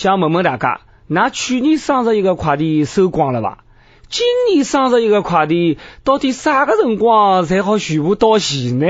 想问问大家，那去年双十一个快递收光了吧？今年双十一个快递到底啥个辰光才好全部到齐呢？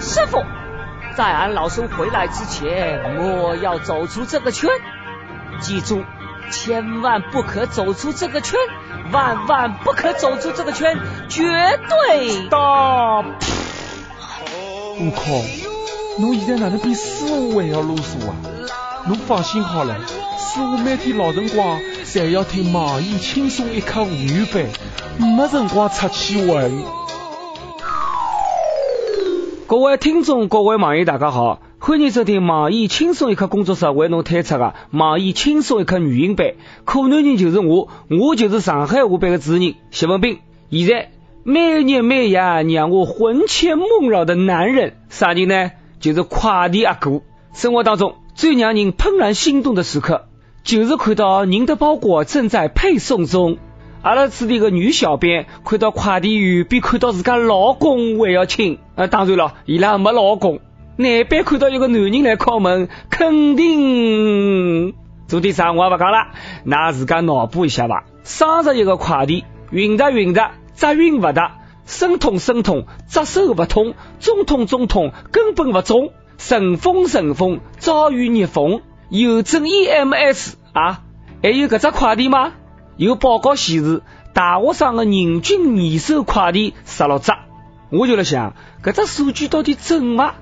师傅，在俺老孙回来之前，莫要走出这个圈。记住，千万不可走出这个圈，万万不可走出这个圈，绝对。大，悟空，侬现在哪能比师傅还要啰嗦啊？侬放心好了，师傅每天老辰光侪要听网易轻松一刻无语版，没辰光出去玩。各位听众，各位网友，大家好，欢迎收听网易轻松一刻工作室为侬推出的网易轻松一刻语音版。可男人就是我，我就是上海话版的主人谢文斌。现在每日每夜让我魂牵梦绕的男人，啥人呢？就是快递阿哥。生活当中最让人怦然心动的时刻，就是看到您的包裹正在配送中。阿拉此地个女小编看到快递员比看到自家老公还要亲。呃，当然了，伊拉没老公。男班看到一个男人来敲门，肯定做点啥我也不讲了，那自家脑补一下吧。双十一个快递，运达运的，杂运不达，申通申通，扎手不通，中通中通，根本不中。顺丰顺丰，遭遇逆风，邮政 EMS 啊，还有搿只快递吗？有报告显示，大学生的人均二手快递十六只，我就在想，搿只数据到底准吗？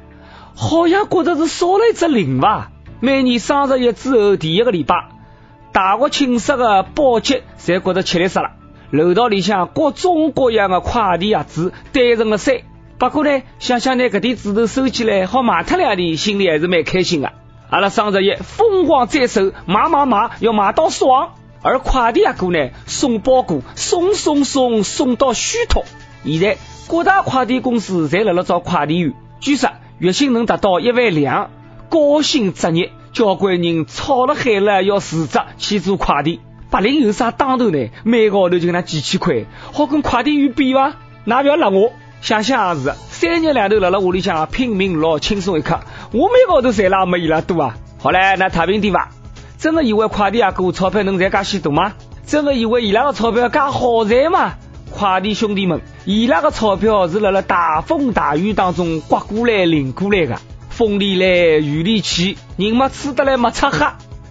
好像觉得是少了一只零吧。每年双十一之后第一个礼拜，大学寝室的保洁侪觉得吃力死了，楼道里向各种各样的快递盒子堆成了山。不过呢，想想拿搿点纸头收起来，好卖脱两点，心里还是蛮开心的。阿拉双十一疯狂在手，买买买，要买到爽。而快递阿哥呢，送包裹，送送送送到虚脱。现在各大快递公司侪辣辣招快递员，据说月薪能达到一万两，高薪职业，交关人吵了海了要辞职去做快递。白领有啥当头呢？每个号头就那几千块，好跟快递员比吗？那不要赖我。想想也是，三日两头辣辣屋里向拼命老轻松一刻，我每个号头赚了也没伊拉多啊。好嘞，那太平点伐。真的以为快递阿哥钞票能赚介许多吗？真的以为伊拉个钞票介好赚吗？快递兄弟们，伊拉个钞票是辣辣大风大雨当中刮过来淋过来的，风里来雨里去，人没吃得来没吃喝，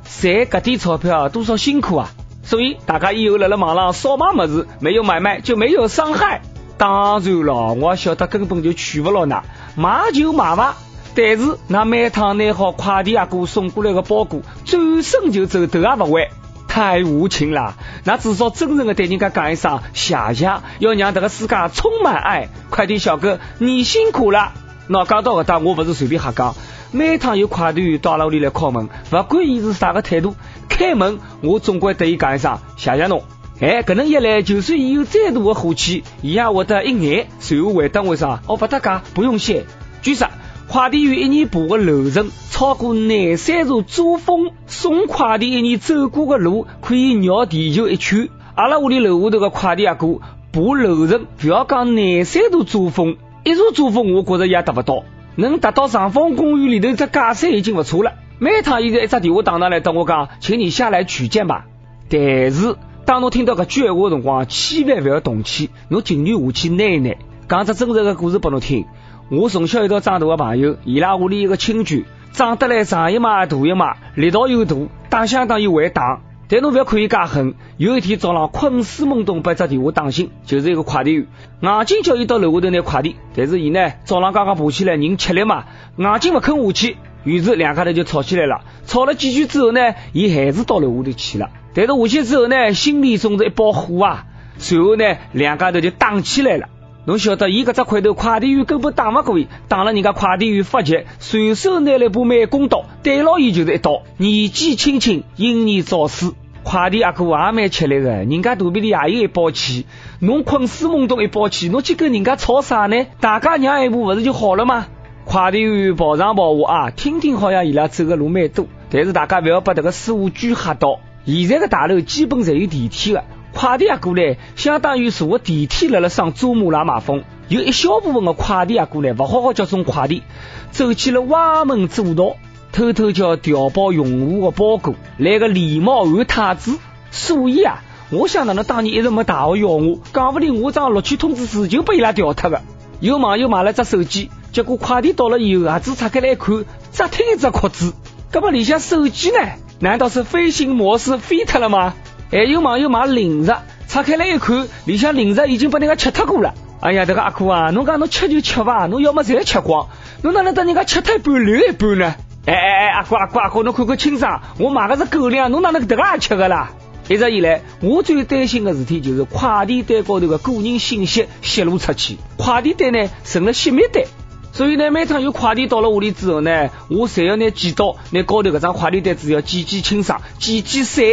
赚搿点钞票多少辛苦啊！所以大家以后辣辣网上少买么子，没有买卖就没有伤害。当然了，我晓得根本就娶不了那，买就买吧。但是那每趟拿好快递阿哥送过来的包裹，转身就走，头也不回，太无情了。那至少真诚的对人家讲一声谢谢，要让这个世界充满爱。快递小哥，你辛苦了。那讲到搿搭，我不是随便瞎讲。每趟有快递员到阿拉屋里来敲门，不管伊是啥个态度，开门我总归对伊讲一声谢谢侬。哎，搿能一来，就算伊有再大的火气，伊也会得一眼，随后回答我一声？哦，不搭嘎，不用谢。据说快递员一年爬的楼层超过廿三座珠峰，送快递一年走过的路可以绕地球一圈。阿拉屋里楼下头个快递阿哥爬楼层，不要讲廿三座珠峰，一座珠峰我觉着也达不到，能达到长风公园里头只假山已经不错了。每趟伊在一只电话打上来等我讲，请你下来取件吧。但是。当侬听到搿句闲话辰光，千万勿要动气，侬尽量下去耐一耐。讲只真实个故事拨侬听。我从小一道长大个朋友，伊拉屋里一个亲眷，长得来长一码大一码，力道又大，打相当又会打。但侬勿要看伊介狠。有一天早浪困死懵懂，被只电话打醒，就是一个快递员，硬劲叫伊到楼下头拿快递。但是伊呢，早浪刚刚爬起来，人吃力嘛，硬劲勿肯下去，于是两家头就吵起来了。吵了几句之后呢，伊还是到楼下头去了。但是下去之后呢，心里总是一把火啊。随后呢，两家头就打起来了。侬晓得，伊搿只块头快递员根本打勿过伊，打了人家快递员发急，随手拿了把美工刀，对牢伊就是一刀。年纪轻轻，英年早逝。快递阿哥也蛮吃力的，人家肚皮里也有一包气，侬困死懵懂一包气，侬去跟人家吵啥呢？大家让一步勿是就好了吗？快递员跑上跑下啊，听听好像伊拉走的路蛮多，但是大家勿要把这个师傅惧吓到。现在的大楼基本侪有电梯的，快递也过来，相当于坐个电梯辣辣上珠穆朗玛峰。有一小部分的快递也过来，不好好叫送快递，走起了歪门左道。偷偷叫调包用户的包裹，来个礼貌换太子。所以啊，我想哪能当年一直没大学要我，讲不定我张录取通知书就被伊拉调脱的。有网友买了只手机，结果快递到了以后，盒子拆开来看，只听一只壳子。那么里向手机呢？难道是飞行模式飞脱了吗？还有网友买零食，拆开来一看，里向零食已经被人家吃脱过了。哎呀，这个阿哥啊，侬讲侬吃就吃吧，侬要么侪吃光，侬哪能等人家吃脱一半留一半呢？哎哎哎，阿哥阿哥阿哥，侬看看清爽，我买的是狗粮，侬哪能这个也吃的啦？一直以来，我最担心的事体就是快递单高头的个人信息泄露出去，快递单呢成了泄密单。所以呢，每趟有快递到了屋里之后呢，我侪要拿剪刀拿高头搿张快递单子要剪剪清爽，剪剪散。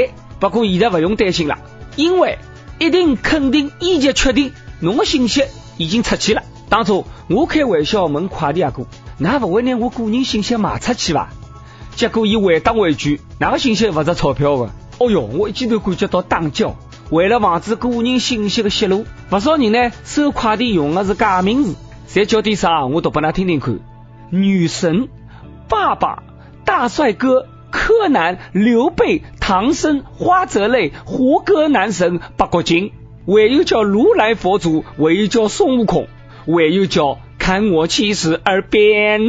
不过现在不用担心了，因为一定肯定以及确定，侬的信息已经出去了。当初我开玩笑问快递阿哥，那不会拿我个人信息卖出去吧？结果伊回答我一句，哪个信息不值钞票的？哦哟，我一记头感觉到打叫。为了防止个人信息的泄露，不少人呢收快递用的是假名字。再叫点啥？我读给他听听看。女神、爸爸、大帅哥、柯南、刘备、唐僧、花泽类、胡歌男神、八国精，还有叫如来佛祖，还有叫孙悟空，还有叫看我七十二变。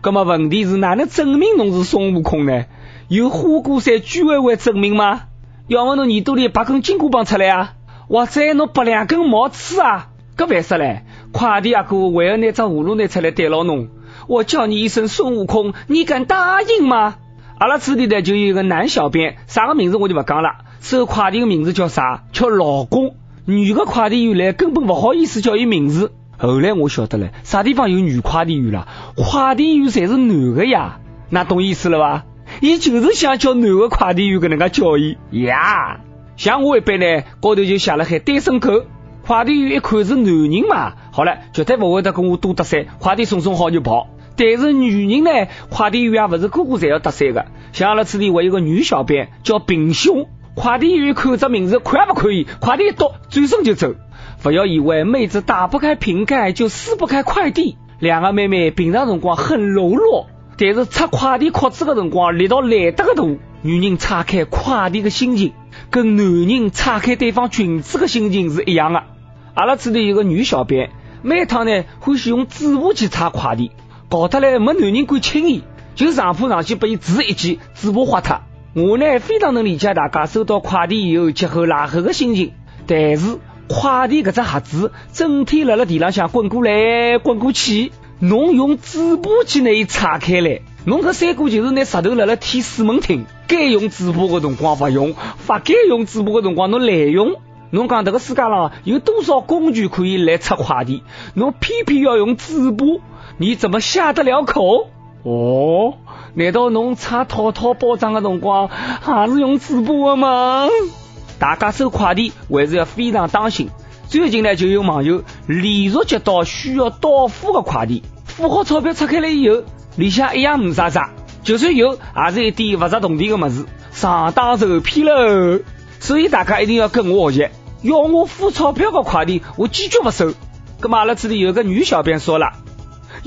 那么问题是哪能证明侬是孙悟空呢？有花果山居委会证明吗？要么侬耳朵里拔根金箍棒出来啊，或者侬拔两根毛刺啊，搿烦死嘞！快递阿哥还要拿张葫芦拿出来对牢侬，我叫你一声孙悟空，你敢答应吗？阿拉此地呢就有一个男小编，啥个名字我就不讲了。收快递的名字叫啥？叫老公。女的快递员来根本不好意思叫伊名字。后来我晓得了，啥地方有女快递员了？快递员侪是男的呀，那懂意思了吧？伊就是想叫男的快递员搿能介叫伊呀。像我一般呢，高头就写了海单身狗。快递员一看是男人嘛，好了，绝对不会得跟我多搭讪，快递送送好就跑。但是女人呢，快递员也不是个个侪要搭讪的。像阿拉此地还有个女小编叫平胸，快递员看这名字看也不可以，快递一到转身就走。不要以为妹子打不开瓶盖就撕不开快递，两个妹妹平常辰光很柔弱，但是拆快递壳子的辰光力道来得个大。女人拆开快递的心情，跟男人拆开对方裙子的心情是一样的。阿拉此地有个女小编，每趟呢欢喜用纸布去拆快递，搞得来没男人敢亲伊，就上铺上去把伊纸一记，嘴巴划脱。我呢非常能理解大家收到快递以后急后拉后的心情，但是快递搿只盒子整天辣辣地浪向滚过来滚过去，侬用纸布去拿伊拆开来，侬搿三哥就是拿石头辣辣踢死门厅。该用纸布的辰光勿用，勿该用纸布的辰光侬滥用。侬讲这个世界上有多少工具可以来拆快递？侬偏偏要用纸布，你怎么下得了口？哦，难道侬拆套套包装的辰光还是用纸布的吗？大家收快递还是要非常当心。最近呢，就有网友连续接到需要到付的快递，付好钞票拆开来以后，里向一样没啥啥，就算有，也是一点不值动地的么子，上当受骗喽。所以大家一定要跟我学习。要我付钞票的快递，我坚决不收。那么阿拉这里有个女小编说了，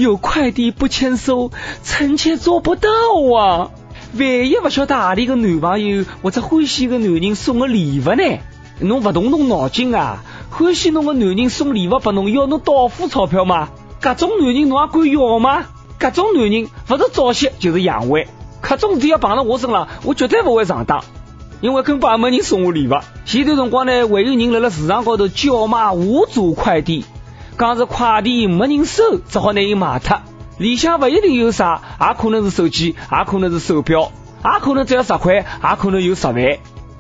有快递不签收，臣妾做不到啊。万一不晓得哪里个男朋友或者欢喜个男人送个礼物呢？侬不动动脑筋啊？欢喜侬个男人送礼物给侬，要侬倒付钞票吗？搿种男人侬还敢要吗？搿种男人不是早泄就是阳痿，搿种事体要碰到我身上，我绝对不会上当。因为根本没人送我礼物，前段辰光呢，还有人辣辣市场高头叫卖无主快递，讲是快递没人收，只好拿伊卖脱。里向不一定有啥，也可能是手机，也可能是手表，也可能只要十块，也可能有十万。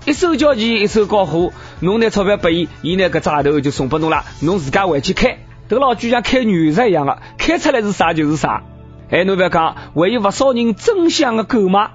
一手交钱，一手交货，侬拿钞票拨伊，伊拿搿只额头就送拨侬了，侬自家回去开，迭个老就像开原石一样的，开出来是啥就是啥。哎，侬不要讲，还有不少人争相的购买，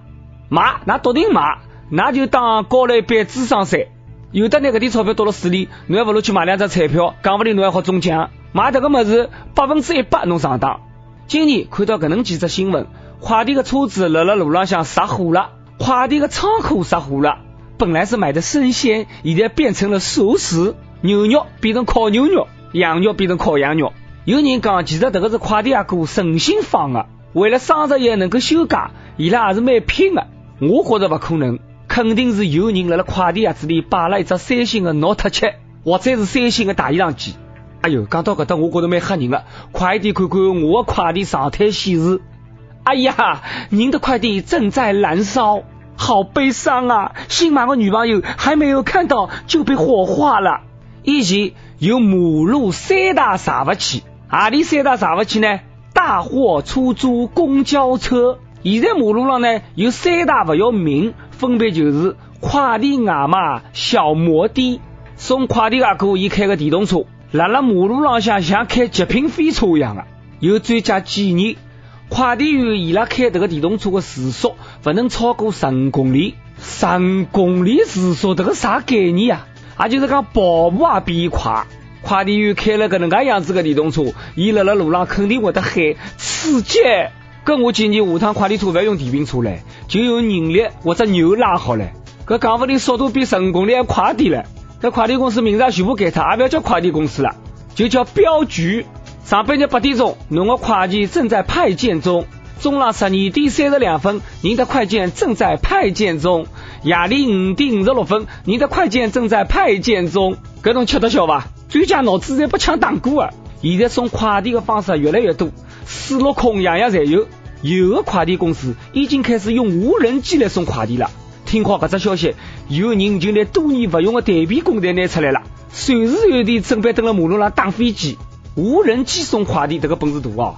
买那笃定买。那就当交了一笔智商税，有的拿搿点钞票到了水里，侬还不如去买两张彩票，讲不定侬还好中奖。买这个么子，百分之一百侬上当。今年看到搿能几则新闻，快递的车子辣辣路浪向着火了，快递的仓库着火了。本来是买的生鲜，现在变成了熟食，牛肉变成烤牛肉，羊肉变成烤羊肉。有人讲，其实这个是快递阿哥诚心放的，为了双十一能够休假，伊拉也是蛮拼的。我觉着不可能，肯定是有人辣辣快递盒子里摆了一只三星的 Note 七，或者是三星的大衣裳机。哎呦，讲到搿搭，我觉着蛮吓人的。快递看看我的快递状态显示，哎呀，您的快递正在燃烧，好悲伤啊！新买的女朋友还没有看到就被火化了。以前有马路三大查物器，何里三大查物器呢？大货出租公交车。现在马路上呢有三大不要命，分别就是快递外卖、小摩的。送快递阿哥伊开个电动车，辣辣马路浪向像开极品飞车一样的。有专家建议，快递员伊拉开这个电动车的时速不能超过十五公里。十五公里时速这个啥概念啊？也就是讲跑步也比快。快递员开了个能介样子的电动车，伊辣辣路上肯定会得喊刺激。搿我建议下趟快递车不要用电瓶车嘞，就用人力或者牛拉好嘞。搿讲不定速度比十五公里还快点嘞。搿快递公司名字全部改掉，也不要叫快递公司了，就叫镖局。上半日八点钟，侬个快件正在派件中。中浪十二点三十两分，您的快件正在派件中。夜里五点五十六分，您的快件正在派件中。搿侬吃得消伐？专家脑子侪被枪打过啊！现在送快递的方式越来越多。水陆空样样侪有，有的快递公司已经开始用无人机来送快递了。听好搿只消息，有人就拿多年勿用的台币工袋拿出来了，随时随地准备登了马路上打飞机。无人机送快递，这个本事大哦！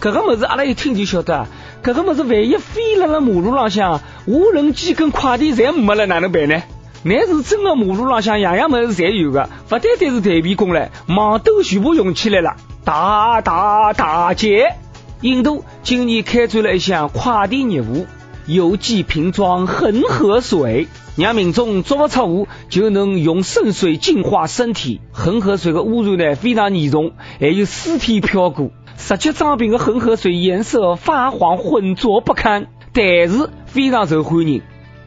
搿个物事阿拉一听就晓得，搿个物事万一飞辣辣马路浪向，无人机跟快递侪没了，哪能办呢？那是真的，马路浪向样样物事侪有的，勿单单是台币工唻，网兜全部用起来了。大大大捷！印度今年开展了一项快递业务，邮寄瓶装恒河水，让民众足不出户就能用圣水净化身体。恒河水的污染呢非常严重，还有尸体飘过。十七装瓶的恒河水颜色发黄浑浊不堪，但是非常受欢迎，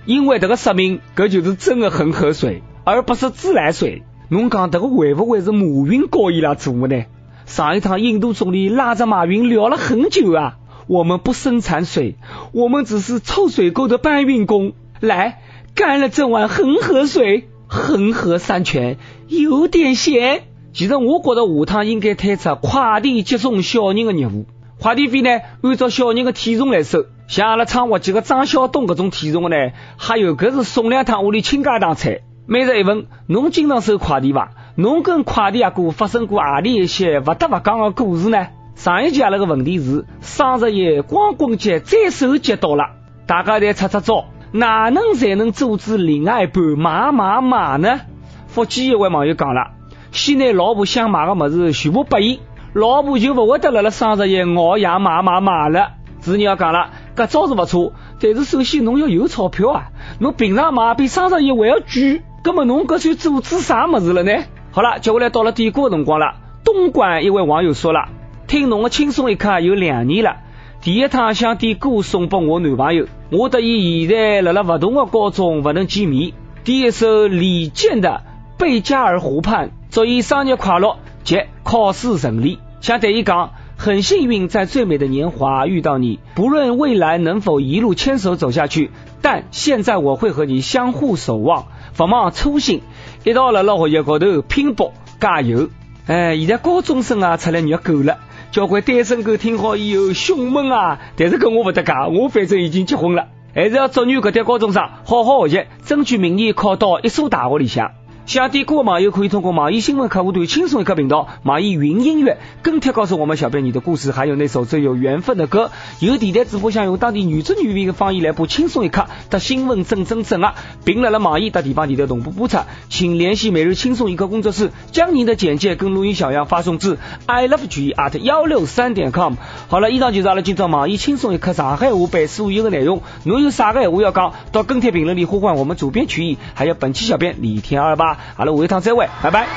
因为这个说明这就是真的恒河水，而不是自来水。侬讲这个会不会是马云教伊拉做的呢？上一趟印度总理拉着马云聊了很久啊，我们不生产水，我们只是臭水沟的搬运工。来，干了这碗恒河水，恒河山泉有点咸。其实我觉得下趟应该推出快递接送小人的业务，快递费呢按照小人的体重来收。像阿拉昌活几个张小东这种体重的呢，还有搿是送两趟屋里倾家荡产。每日一问，侬经常收快递伐？侬跟快递阿哥发生过何里一些不得不讲的故事呢？上一集阿拉个问题是双十一光棍节再手节到了，大家再出出招，哪能才能阻止另外一半买买买呢？福建一位网友讲了，先拿老婆想买个物事全部拨伊，老婆就不会得辣辣双十一熬夜买买买了。主人要讲了，搿招是勿错，但是首先侬要有钞票啊，侬平常买比双十一还要贵，葛么侬搿算阻止啥物事了呢？好了，接下来到了点歌的辰光了。东莞一位网友说了，听侬的轻松一刻有两年了，第一趟想点歌送给我男朋友，我得意现在辣辣不同的高中不能见面，点一首李健的《贝加尔湖畔》，祝伊生日快乐。及考试顺利。想对伊讲，很幸运在最美的年华遇到你，不论未来能否一路牵手走下去，但现在我会和你相互守望，不忘初心。一道辣辣学习高头拼搏加油！哎，现在高中生啊出来虐狗了，交关单身狗听好以后胸闷啊！但是跟我不得讲，我反正已经结婚了，还是要祝愿搿点高中生好好学习，争取明年考到一所大学里向。想点歌的网友可以通过网易新闻客户端轻松一刻频道、网易云音乐跟帖告诉我们小编你的故事，还有那首最有缘分的歌。有电台主播想用当地原汁原味的方言来播轻松一刻的新闻整整整啊，并来了网易的地方电台同步播出，请联系每日轻松一刻工作室，将您的简介跟录音小样发送至 i love g at 幺六三点 com。好了，以上就是阿拉今朝网易轻松一刻上海话版所有的内容。侬有啥个闲话要讲，到跟帖评论里呼唤我们主编曲艺，还有本期小编李天二吧。好了，下一趟再会，拜拜。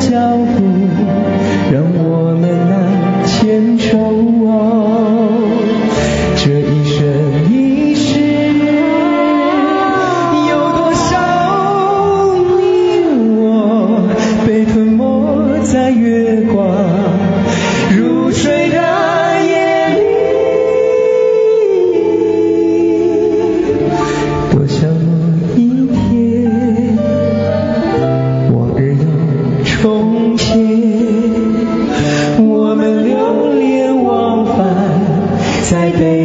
châu 在